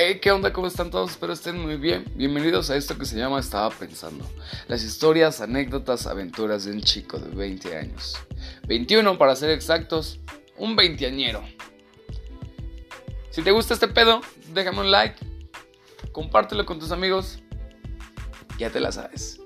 Hey, ¿qué onda? ¿Cómo están todos? Espero estén muy bien. Bienvenidos a esto que se llama Estaba Pensando. Las historias, anécdotas, aventuras de un chico de 20 años. 21 para ser exactos, un veinteañero. Si te gusta este pedo, déjame un like, compártelo con tus amigos. Ya te la sabes.